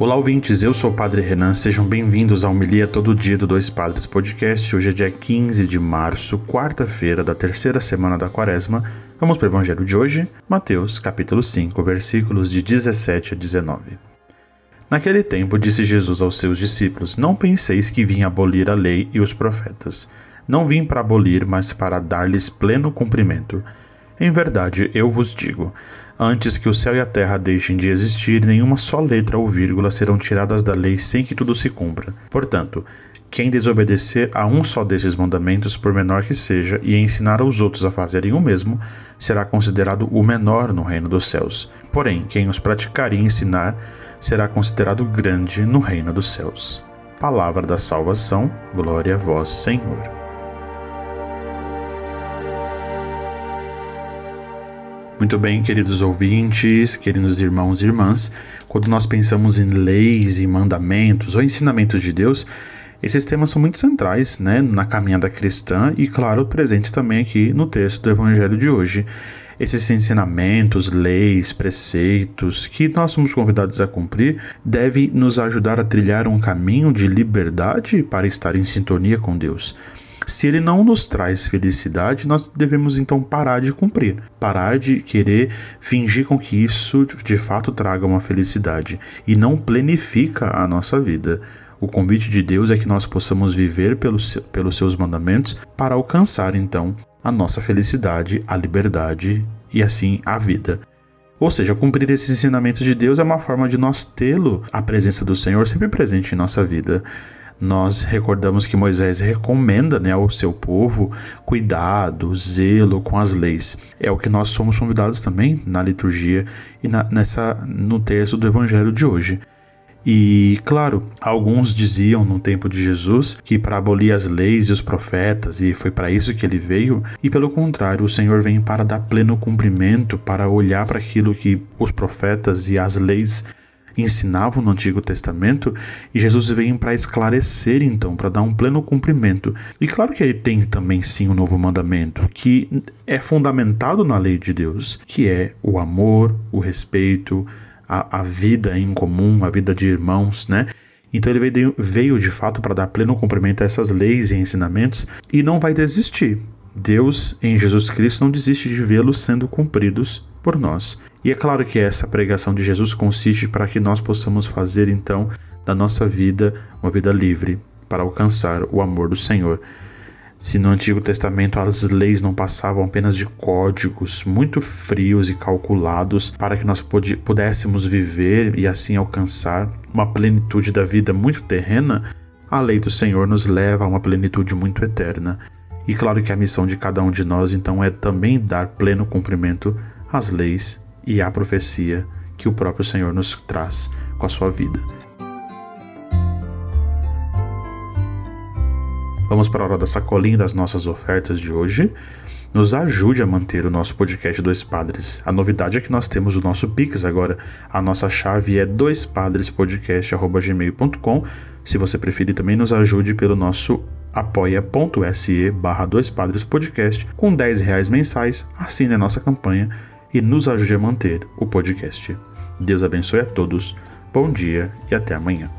Olá, ouvintes. Eu sou o Padre Renan. Sejam bem-vindos ao Homilia Todo Dia do Dois Padres Podcast. Hoje é dia 15 de março, quarta-feira da terceira semana da Quaresma. Vamos para o Evangelho de hoje, Mateus, capítulo 5, versículos de 17 a 19. Naquele tempo disse Jesus aos seus discípulos: Não penseis que vim abolir a lei e os profetas. Não vim para abolir, mas para dar-lhes pleno cumprimento. Em verdade, eu vos digo: antes que o céu e a terra deixem de existir, nenhuma só letra ou vírgula serão tiradas da lei sem que tudo se cumpra. Portanto, quem desobedecer a um só desses mandamentos, por menor que seja, e ensinar aos outros a fazerem o mesmo, será considerado o menor no reino dos céus. Porém, quem os praticar e ensinar, será considerado grande no reino dos céus. Palavra da salvação, glória a vós, Senhor. Muito bem, queridos ouvintes, queridos irmãos e irmãs, quando nós pensamos em leis e mandamentos ou ensinamentos de Deus, esses temas são muito centrais né, na caminhada cristã e, claro, presentes também aqui no texto do Evangelho de hoje. Esses ensinamentos, leis, preceitos que nós somos convidados a cumprir devem nos ajudar a trilhar um caminho de liberdade para estar em sintonia com Deus. Se ele não nos traz felicidade, nós devemos então parar de cumprir, parar de querer fingir com que isso de fato traga uma felicidade e não planifica a nossa vida. O convite de Deus é que nós possamos viver pelos, pelos seus mandamentos para alcançar então a nossa felicidade, a liberdade e assim a vida. Ou seja, cumprir esses ensinamentos de Deus é uma forma de nós tê-lo, a presença do Senhor sempre presente em nossa vida nós recordamos que Moisés recomenda né, ao seu povo cuidado, zelo com as leis. É o que nós somos convidados também na liturgia e na, nessa, no texto do Evangelho de hoje. E, claro, alguns diziam no tempo de Jesus que para abolir as leis e os profetas, e foi para isso que ele veio, e pelo contrário, o Senhor vem para dar pleno cumprimento, para olhar para aquilo que os profetas e as leis ensinavam no Antigo Testamento e Jesus veio para esclarecer então, para dar um pleno cumprimento. E claro que ele tem também sim o um novo mandamento, que é fundamentado na lei de Deus, que é o amor, o respeito, a, a vida em comum, a vida de irmãos, né? Então ele veio, veio de fato para dar pleno cumprimento a essas leis e ensinamentos e não vai desistir. Deus, em Jesus Cristo, não desiste de vê-los sendo cumpridos por nós. E é claro que essa pregação de Jesus consiste para que nós possamos fazer então da nossa vida uma vida livre, para alcançar o amor do Senhor. Se no Antigo Testamento as leis não passavam apenas de códigos muito frios e calculados para que nós pudéssemos viver e assim alcançar uma plenitude da vida muito terrena, a lei do Senhor nos leva a uma plenitude muito eterna. E claro que a missão de cada um de nós então é também dar pleno cumprimento às leis e à profecia que o próprio Senhor nos traz com a sua vida. Vamos para a hora da sacolinha das nossas ofertas de hoje. Nos ajude a manter o nosso podcast Dois Padres. A novidade é que nós temos o nosso Pix agora. A nossa chave é doispadrespodcast.gmail.com. Se você preferir, também nos ajude pelo nosso apoia.se barra Dois Padres Podcast. Com 10 reais mensais, assine a nossa campanha e nos ajude a manter o podcast. Deus abençoe a todos, bom dia e até amanhã.